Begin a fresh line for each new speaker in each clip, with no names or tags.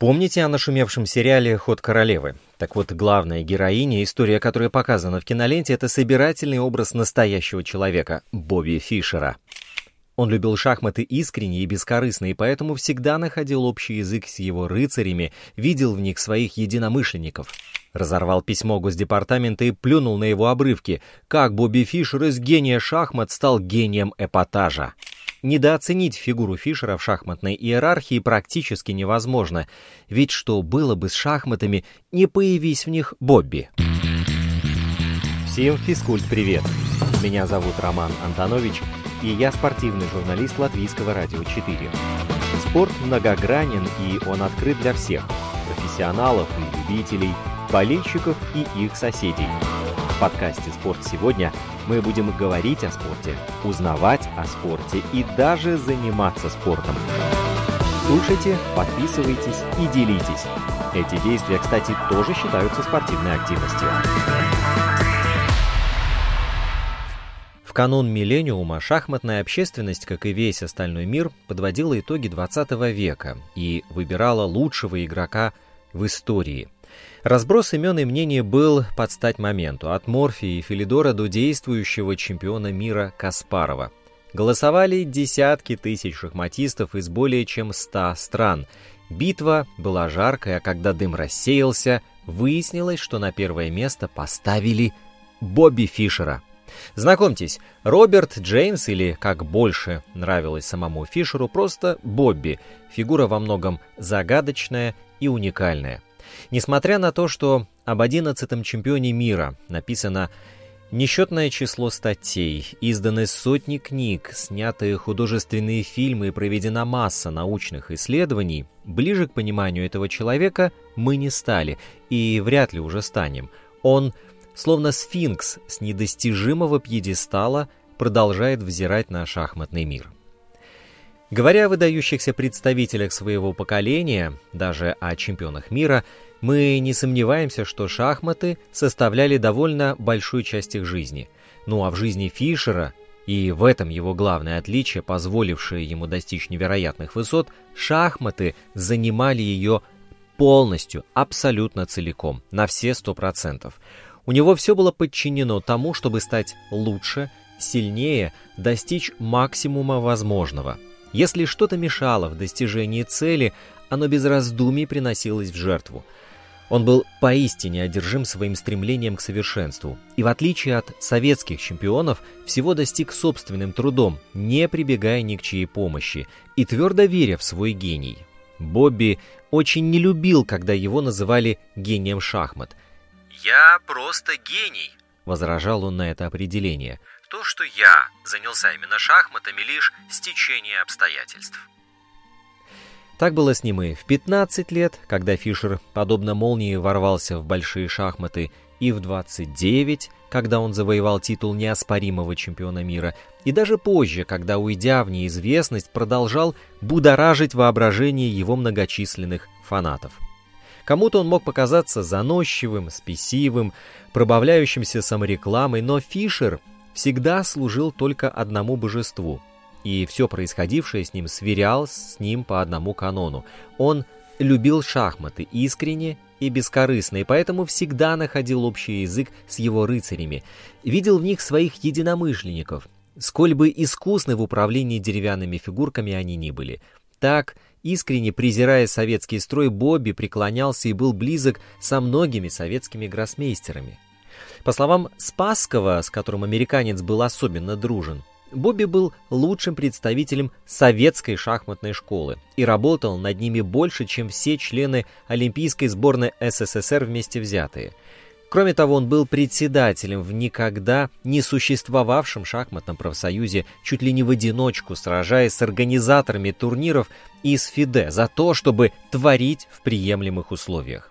Помните о нашумевшем сериале «Ход королевы»? Так вот, главная героиня, история которая показана в киноленте, это собирательный образ настоящего человека — Бобби Фишера. Он любил шахматы искренне и бескорыстно, и поэтому всегда находил общий язык с его рыцарями, видел в них своих единомышленников. Разорвал письмо Госдепартамента и плюнул на его обрывки, как Бобби Фишер из гения шахмат стал гением эпатажа. Недооценить фигуру Фишера в шахматной иерархии практически невозможно, ведь что было бы с шахматами, не появись в них Бобби? Всем физкульт-привет! Меня зовут Роман Антонович, и я спортивный журналист Латвийского радио 4. Спорт многогранен, и он открыт для всех – профессионалов и любителей, болельщиков и их соседей – подкасте «Спорт сегодня» мы будем говорить о спорте, узнавать о спорте и даже заниматься спортом. Слушайте, подписывайтесь и делитесь. Эти действия, кстати, тоже считаются спортивной активностью. В канун миллениума шахматная общественность, как и весь остальной мир, подводила итоги 20 века и выбирала лучшего игрока в истории – Разброс имен и мнений был под стать моменту, от Морфии и Филидора до действующего чемпиона мира Каспарова. Голосовали десятки тысяч шахматистов из более чем ста стран. Битва была жаркая, а когда дым рассеялся, выяснилось, что на первое место поставили Бобби Фишера. Знакомьтесь, Роберт Джеймс, или, как больше нравилось самому Фишеру, просто Бобби, фигура во многом загадочная и уникальная. Несмотря на то, что об одиннадцатом чемпионе мира написано несчетное число статей, изданы сотни книг, снятые художественные фильмы и проведена масса научных исследований, ближе к пониманию этого человека мы не стали и вряд ли уже станем. Он, словно сфинкс с недостижимого пьедестала, продолжает взирать на шахматный мир. Говоря о выдающихся представителях своего поколения, даже о чемпионах мира, мы не сомневаемся, что шахматы составляли довольно большую часть их жизни. Ну а в жизни Фишера, и в этом его главное отличие, позволившее ему достичь невероятных высот, шахматы занимали ее полностью, абсолютно целиком, на все сто процентов. У него все было подчинено тому, чтобы стать лучше, сильнее, достичь максимума возможного. Если что-то мешало в достижении цели, оно без раздумий приносилось в жертву – он был поистине одержим своим стремлением к совершенству и, в отличие от советских чемпионов, всего достиг собственным трудом, не прибегая ни к чьей помощи и твердо веря в свой гений. Бобби очень не любил, когда его называли гением шахмат.
«Я просто гений», —
возражал он на это определение.
«То, что я занялся именно шахматами, лишь стечение обстоятельств».
Так было с ним и в 15 лет, когда Фишер, подобно молнии, ворвался в большие шахматы, и в 29, когда он завоевал титул неоспоримого чемпиона мира, и даже позже, когда, уйдя в неизвестность, продолжал будоражить воображение его многочисленных фанатов. Кому-то он мог показаться заносчивым, спесивым, пробавляющимся саморекламой, но Фишер всегда служил только одному божеству и все происходившее с ним сверял с ним по одному канону. Он любил шахматы искренне и бескорыстно, и поэтому всегда находил общий язык с его рыцарями, видел в них своих единомышленников, сколь бы искусны в управлении деревянными фигурками они ни были. Так, искренне презирая советский строй, Бобби преклонялся и был близок со многими советскими гроссмейстерами. По словам Спасского, с которым американец был особенно дружен, Бобби был лучшим представителем советской шахматной школы и работал над ними больше, чем все члены Олимпийской сборной СССР вместе взятые. Кроме того, он был председателем в никогда не существовавшем шахматном профсоюзе, чуть ли не в одиночку, сражаясь с организаторами турниров из ФИДЕ за то, чтобы творить в приемлемых условиях.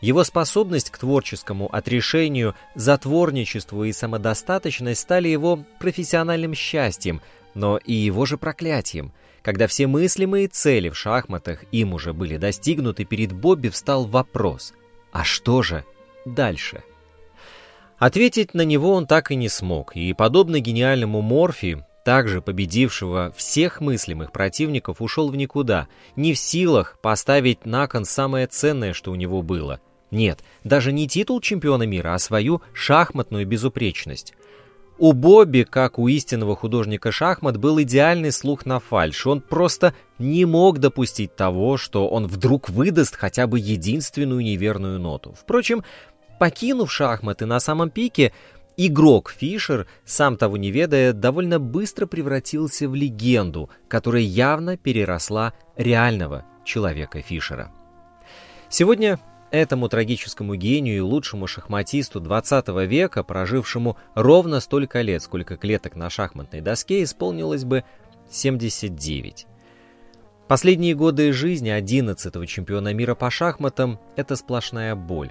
Его способность к творческому отрешению, затворничеству и самодостаточность стали его профессиональным счастьем, но и его же проклятием. Когда все мыслимые цели в шахматах им уже были достигнуты, перед Бобби встал вопрос «А что же дальше?». Ответить на него он так и не смог, и, подобно гениальному Морфи, также победившего всех мыслимых противников, ушел в никуда, не в силах поставить на кон самое ценное, что у него было. Нет, даже не титул чемпиона мира, а свою шахматную безупречность. У Бобби, как у истинного художника шахмат, был идеальный слух на фальш. Он просто не мог допустить того, что он вдруг выдаст хотя бы единственную неверную ноту. Впрочем, покинув шахматы на самом пике, игрок Фишер, сам того не ведая, довольно быстро превратился в легенду, которая явно переросла реального человека Фишера. Сегодня Этому трагическому гению и лучшему шахматисту 20 века, прожившему ровно столько лет, сколько клеток на шахматной доске, исполнилось бы 79. Последние годы жизни 11-го чемпиона мира по шахматам – это сплошная боль.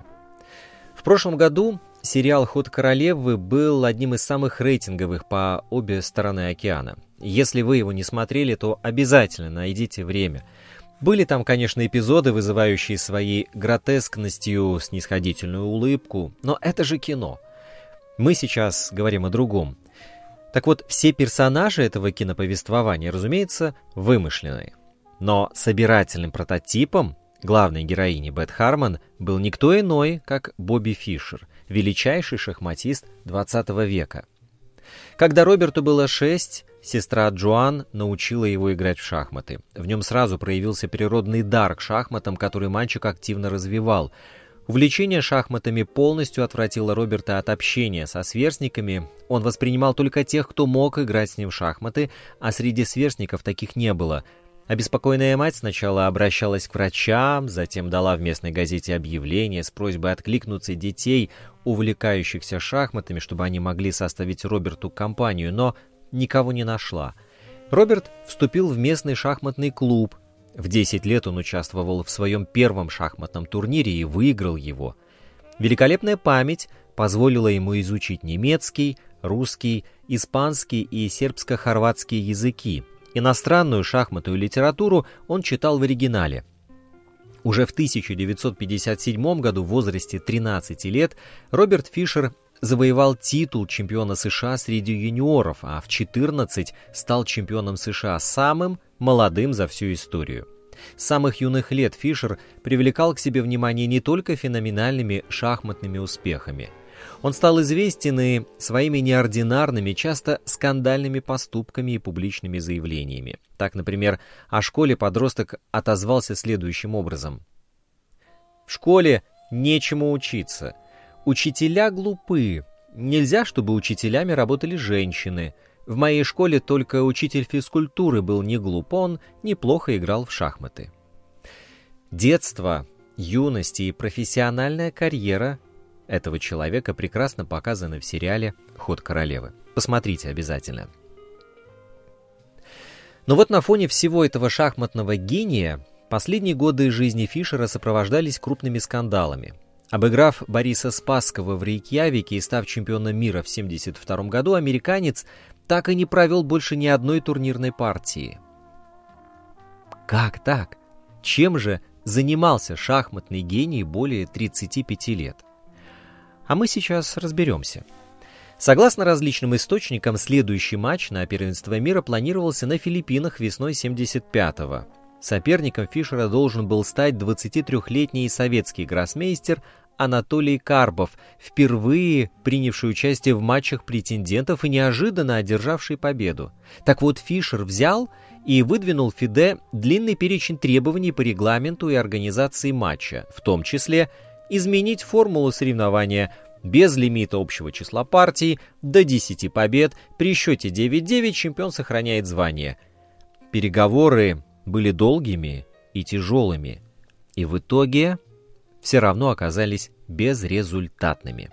В прошлом году сериал «Ход королевы» был одним из самых рейтинговых по обе стороны океана. Если вы его не смотрели, то обязательно найдите время – были там, конечно, эпизоды, вызывающие своей гротескностью снисходительную улыбку, но это же кино. Мы сейчас говорим о другом. Так вот, все персонажи этого киноповествования, разумеется, вымышленные. Но собирательным прототипом главной героини Бет Харман был никто иной, как Бобби Фишер, величайший шахматист 20 века. Когда Роберту было шесть, Сестра Джоан научила его играть в шахматы. В нем сразу проявился природный дар к шахматам, который мальчик активно развивал. Увлечение шахматами полностью отвратило Роберта от общения со сверстниками. Он воспринимал только тех, кто мог играть с ним в шахматы, а среди сверстников таких не было. Обеспокоенная мать сначала обращалась к врачам, затем дала в местной газете объявление с просьбой откликнуться детей, увлекающихся шахматами, чтобы они могли составить Роберту компанию, но никого не нашла. Роберт вступил в местный шахматный клуб. В 10 лет он участвовал в своем первом шахматном турнире и выиграл его. Великолепная память позволила ему изучить немецкий, русский, испанский и сербско-хорватский языки. Иностранную шахматную литературу он читал в оригинале. Уже в 1957 году в возрасте 13 лет Роберт Фишер завоевал титул чемпиона США среди юниоров, а в 14 стал чемпионом США самым молодым за всю историю. С самых юных лет Фишер привлекал к себе внимание не только феноменальными шахматными успехами. Он стал известен и своими неординарными, часто скандальными поступками и публичными заявлениями. Так, например, о школе подросток отозвался следующим образом. «В школе нечему учиться – Учителя глупы. Нельзя, чтобы учителями работали женщины. В моей школе только учитель физкультуры был не глуп, он неплохо играл в шахматы. Детство, юность и профессиональная карьера этого человека прекрасно показаны в сериале «Ход королевы». Посмотрите обязательно. Но вот на фоне всего этого шахматного гения последние годы жизни Фишера сопровождались крупными скандалами – Обыграв Бориса Спасского в Рейкьявике и став чемпионом мира в 1972 году, американец так и не провел больше ни одной турнирной партии. Как так? Чем же занимался шахматный гений более 35 лет? А мы сейчас разберемся. Согласно различным источникам, следующий матч на первенство мира планировался на Филиппинах весной 75-го. Соперником Фишера должен был стать 23-летний советский гроссмейстер Анатолий Карбов, впервые принявший участие в матчах претендентов и неожиданно одержавший победу. Так вот, Фишер взял и выдвинул ФИДЕ длинный перечень требований по регламенту и организации матча, в том числе изменить формулу соревнования без лимита общего числа партий до 10 побед, при счете 9-9 чемпион сохраняет звание. Переговоры были долгими и тяжелыми, и в итоге все равно оказались безрезультатными.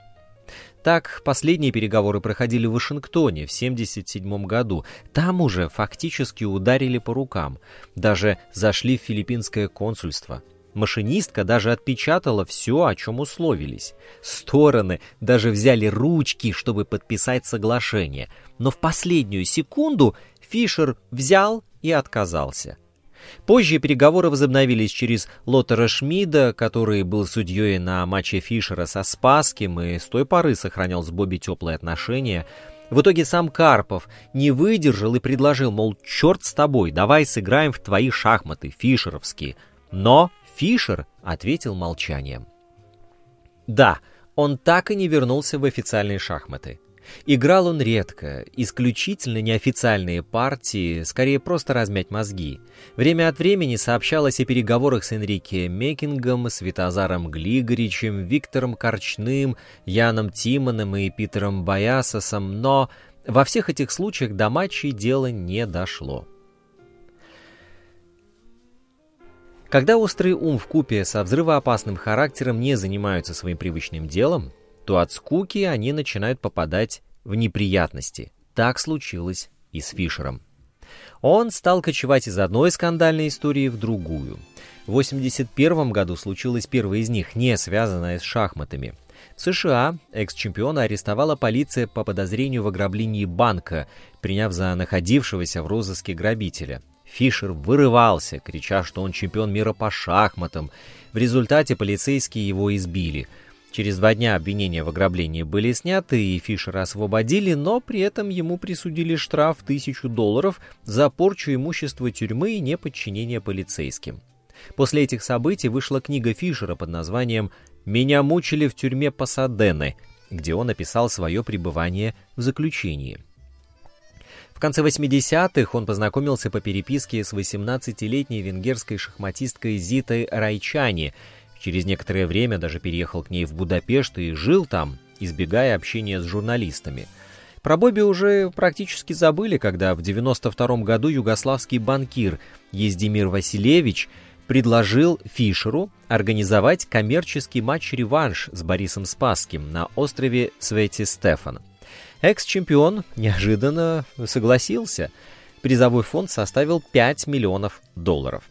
Так, последние переговоры проходили в Вашингтоне в 1977 году. Там уже фактически ударили по рукам. Даже зашли в филиппинское консульство. Машинистка даже отпечатала все, о чем условились. Стороны даже взяли ручки, чтобы подписать соглашение. Но в последнюю секунду Фишер взял и отказался. Позже переговоры возобновились через Лотера Шмида, который был судьей на матче Фишера со Спасским и с той поры сохранял с Бобби теплые отношения. В итоге сам Карпов не выдержал и предложил, мол, черт с тобой, давай сыграем в твои шахматы, фишеровские. Но Фишер ответил молчанием. Да, он так и не вернулся в официальные шахматы. Играл он редко, исключительно неофициальные партии, скорее просто размять мозги. Время от времени сообщалось о переговорах с Энрике Мекингом, Светозаром Глигоричем, Виктором Корчным, Яном Тимоном и Питером Баясосом, но во всех этих случаях до матчей дело не дошло. Когда острый ум в купе со взрывоопасным характером не занимаются своим привычным делом, то от скуки они начинают попадать в неприятности. Так случилось и с Фишером. Он стал кочевать из одной скандальной истории в другую. В 1981 году случилась первая из них, не связанная с шахматами. В США экс-чемпиона арестовала полиция по подозрению в ограблении банка, приняв за находившегося в розыске грабителя. Фишер вырывался, крича, что он чемпион мира по шахматам. В результате полицейские его избили – Через два дня обвинения в ограблении были сняты и Фишера освободили, но при этом ему присудили штраф в тысячу долларов за порчу имущества тюрьмы и неподчинение полицейским. После этих событий вышла книга Фишера под названием «Меня мучили в тюрьме Пасадены», где он описал свое пребывание в заключении. В конце 80-х он познакомился по переписке с 18-летней венгерской шахматисткой Зитой Райчани – Через некоторое время даже переехал к ней в Будапешт и жил там, избегая общения с журналистами. Про Бобби уже практически забыли, когда в 92 году югославский банкир Ездимир Василевич предложил Фишеру организовать коммерческий матч-реванш с Борисом Спасским на острове Свети Стефан. Экс-чемпион неожиданно согласился. Призовой фонд составил 5 миллионов долларов.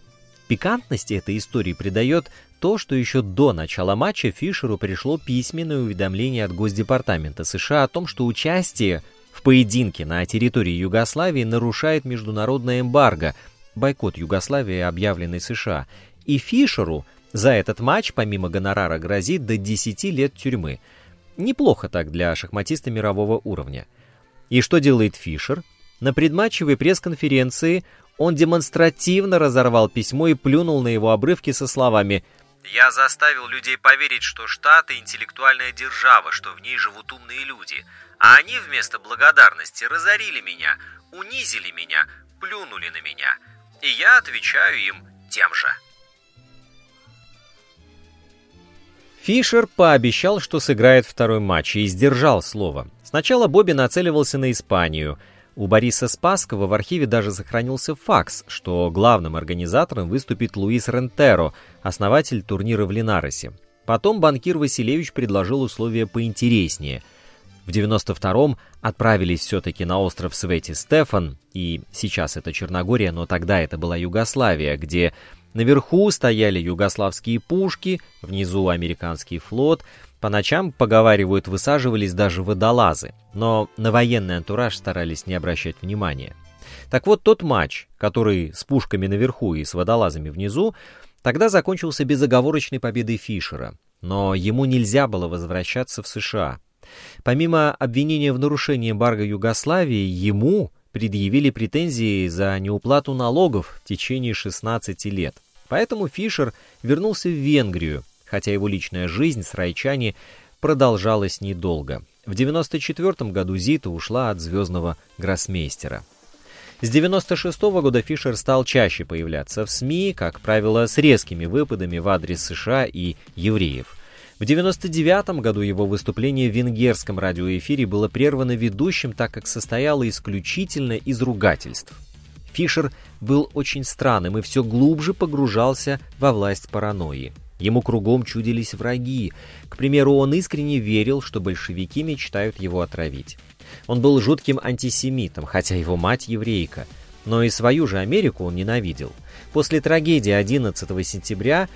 Пикантности этой истории придает то, что еще до начала матча Фишеру пришло письменное уведомление от Госдепартамента США о том, что участие в поединке на территории Югославии нарушает международное эмбарго, бойкот Югославии, объявленный США, и Фишеру за этот матч помимо гонорара грозит до 10 лет тюрьмы. Неплохо так для шахматиста мирового уровня. И что делает Фишер? На предматчевой пресс-конференции он демонстративно разорвал письмо и плюнул на его обрывки со словами
я заставил людей поверить, что Штаты – интеллектуальная держава, что в ней живут умные люди. А они вместо благодарности разорили меня, унизили меня, плюнули на меня. И я отвечаю им тем же.
Фишер пообещал, что сыграет второй матч, и сдержал слово. Сначала Бобби нацеливался на Испанию – у Бориса Спасского в архиве даже сохранился факс, что главным организатором выступит Луис Рентеро, основатель турнира в Линаросе. Потом банкир Василевич предложил условия поинтереснее. В 92-м отправились все-таки на остров Свети Стефан, и сейчас это Черногория, но тогда это была Югославия, где наверху стояли югославские пушки, внизу американский флот, по ночам, поговаривают, высаживались даже водолазы, но на военный антураж старались не обращать внимания. Так вот, тот матч, который с пушками наверху и с водолазами внизу, тогда закончился безоговорочной победой Фишера, но ему нельзя было возвращаться в США. Помимо обвинения в нарушении эмбарго Югославии, ему предъявили претензии за неуплату налогов в течение 16 лет. Поэтому Фишер вернулся в Венгрию, хотя его личная жизнь с Райчани продолжалась недолго. В 94 году Зита ушла от звездного гроссмейстера. С 96 -го года Фишер стал чаще появляться в СМИ, как правило, с резкими выпадами в адрес США и евреев. В 99 году его выступление в венгерском радиоэфире было прервано ведущим, так как состояло исключительно из ругательств. Фишер был очень странным и все глубже погружался во власть паранойи. Ему кругом чудились враги. К примеру, он искренне верил, что большевики мечтают его отравить. Он был жутким антисемитом, хотя его мать еврейка. Но и свою же Америку он ненавидел. После трагедии 11 сентября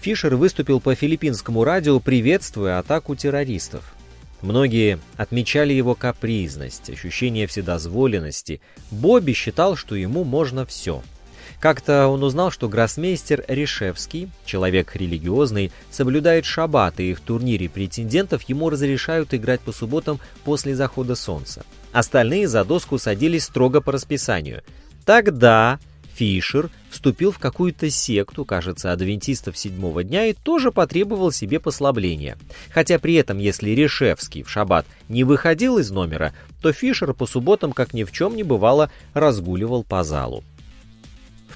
Фишер выступил по филиппинскому радио, приветствуя атаку террористов. Многие отмечали его капризность, ощущение вседозволенности. Бобби считал, что ему можно все – Как-то он узнал, что гроссмейстер Решевский, человек религиозный, соблюдает шаббат, и в турнире претендентов ему разрешают играть по субботам после захода солнца. Остальные за доску садились строго по расписанию. Тогда Фишер вступил в какую-то секту, кажется, адвентистов седьмого дня и тоже потребовал себе послабления. Хотя при этом, если Решевский в шаббат не выходил из номера, то Фишер по субботам, как ни в чем не бывало, разгуливал по залу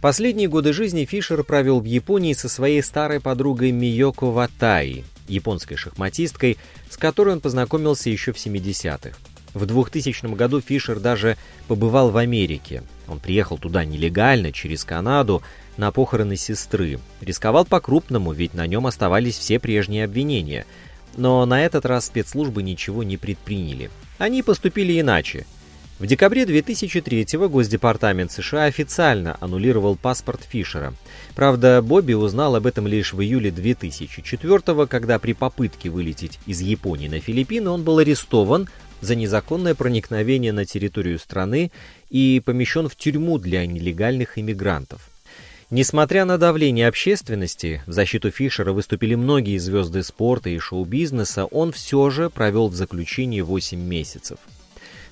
последние годы жизни Фишер провел в Японии со своей старой подругой Миёко Ватай, японской шахматисткой, с которой он познакомился еще в 70-х. В 2000 году Фишер даже побывал в Америке. Он приехал туда нелегально, через Канаду, на похороны сестры. Рисковал по-крупному, ведь на нем оставались все прежние обвинения. Но на этот раз спецслужбы ничего не предприняли. Они поступили иначе. В декабре 2003 Госдепартамент США официально аннулировал паспорт Фишера. Правда, Бобби узнал об этом лишь в июле 2004 когда при попытке вылететь из Японии на Филиппины он был арестован за незаконное проникновение на территорию страны и помещен в тюрьму для нелегальных иммигрантов. Несмотря на давление общественности, в защиту Фишера выступили многие звезды спорта и шоу-бизнеса, он все же провел в заключении 8 месяцев.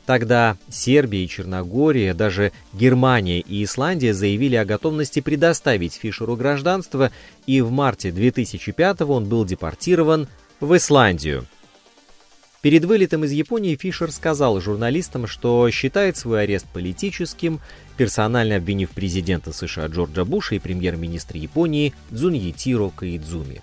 Тогда Сербия и Черногория, даже Германия и Исландия заявили о готовности предоставить Фишеру гражданство, и в марте 2005 он был депортирован в Исландию. Перед вылетом из Японии Фишер сказал журналистам, что считает свой арест политическим, персонально обвинив президента США Джорджа Буша и премьер-министра Японии Дзуньетиро Каидзуми.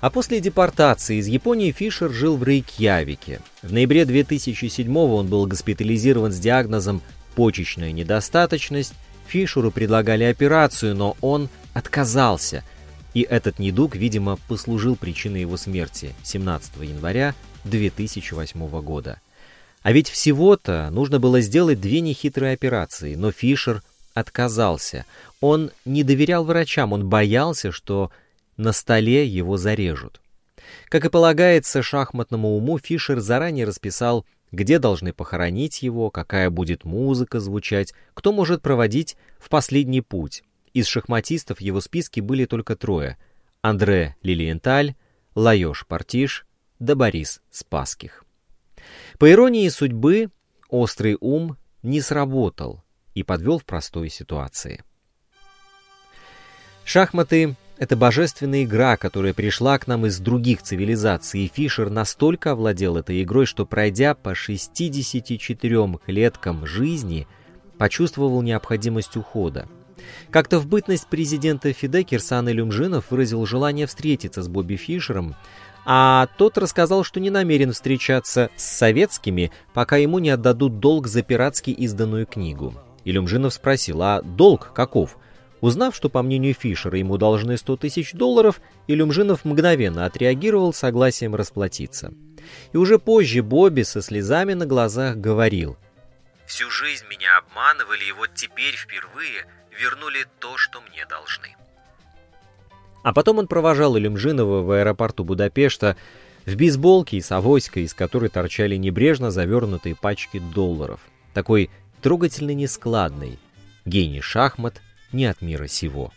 А после депортации из Японии Фишер жил в Рейкьявике. В ноябре 2007 он был госпитализирован с диагнозом почечная недостаточность. Фишеру предлагали операцию, но он отказался. И этот недуг, видимо, послужил причиной его смерти 17 января 2008 года. А ведь всего-то нужно было сделать две нехитрые операции, но Фишер отказался. Он не доверял врачам, он боялся, что на столе его зарежут. Как и полагается шахматному уму, Фишер заранее расписал, где должны похоронить его, какая будет музыка звучать, кто может проводить в последний путь. Из шахматистов в его списке были только трое — Андре Лилиенталь, Лаёш Партиш да Борис Спасских. По иронии судьбы, острый ум не сработал и подвел в простой ситуации. Шахматы это божественная игра, которая пришла к нам из других цивилизаций, и Фишер настолько овладел этой игрой, что, пройдя по 64 клеткам жизни, почувствовал необходимость ухода. Как-то в бытность президента ФИДЕ Кирсан Илюмжинов выразил желание встретиться с Бобби Фишером, а тот рассказал, что не намерен встречаться с советскими, пока ему не отдадут долг за пиратски изданную книгу. Илюмжинов спросил, а долг каков – Узнав, что, по мнению Фишера, ему должны 100 тысяч долларов, Илюмжинов мгновенно отреагировал согласием расплатиться. И уже позже Бобби со слезами на глазах говорил.
«Всю жизнь меня обманывали, и вот теперь впервые вернули то, что мне должны».
А потом он провожал Илюмжинова в аэропорту Будапешта в бейсболке и с авоськой, из которой торчали небрежно завернутые пачки долларов. Такой трогательно нескладный, гений шахмат – не от мира сего.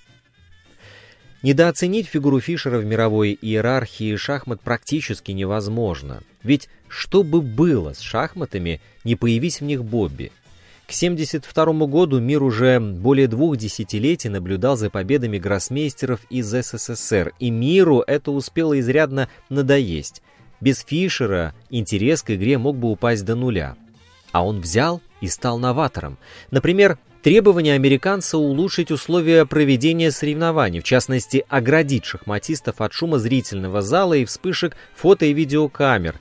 Недооценить фигуру Фишера в мировой иерархии шахмат практически невозможно. Ведь что бы было с шахматами, не появись в них Бобби? К 1972 году мир уже более двух десятилетий наблюдал за победами гроссмейстеров из СССР, и миру это успело изрядно надоесть. Без Фишера интерес к игре мог бы упасть до нуля. А он взял и стал новатором. Например, Требование американца улучшить условия проведения соревнований, в частности, оградить шахматистов от шума зрительного зала и вспышек фото- и видеокамер.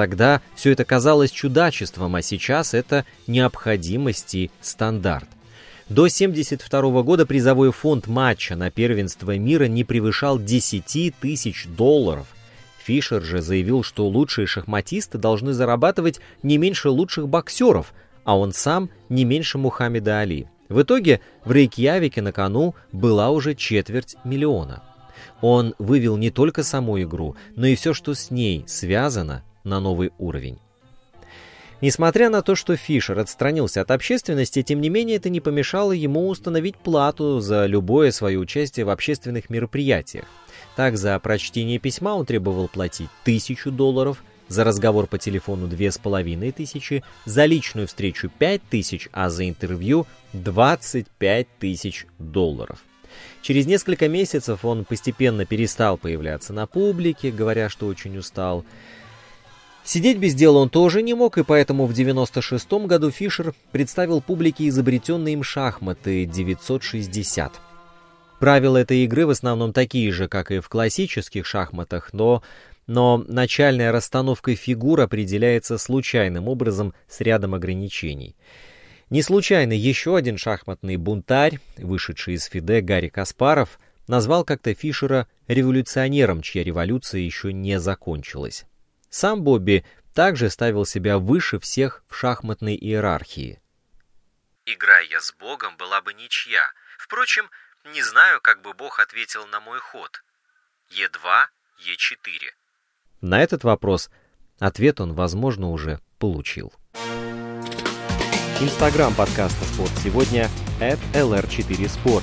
Тогда все это казалось чудачеством, а сейчас это необходимость и стандарт. До 1972 года призовой фонд матча на первенство мира не превышал 10 тысяч долларов. Фишер же заявил, что лучшие шахматисты должны зарабатывать не меньше лучших боксеров – а он сам не меньше Мухаммеда Али. В итоге в Рейкьявике на кону была уже четверть миллиона. Он вывел не только саму игру, но и все, что с ней связано, на новый уровень. Несмотря на то, что Фишер отстранился от общественности, тем не менее это не помешало ему установить плату за любое свое участие в общественных мероприятиях. Так, за прочтение письма он требовал платить тысячу долларов, за разговор по телефону две с половиной тысячи, за личную встречу пять тысяч, а за интервью 25 тысяч долларов. Через несколько месяцев он постепенно перестал появляться на публике, говоря, что очень устал. Сидеть без дела он тоже не мог, и поэтому в 96 году Фишер представил публике изобретенные им шахматы 960. Правила этой игры в основном такие же, как и в классических шахматах, но, но начальная расстановка фигур определяется случайным образом с рядом ограничений. Не случайно еще один шахматный бунтарь, вышедший из ФИДЕ Гарри Каспаров, назвал как-то Фишера революционером, чья революция еще не закончилась. Сам Бобби также ставил себя выше всех в шахматной иерархии.
«Играя я с Богом, была бы ничья. Впрочем, не знаю, как бы Бог ответил на мой ход. Е2, Е4».
На этот вопрос ответ он, возможно, уже получил. Инстаграм подкаста «Спорт сегодня» at lr4sport.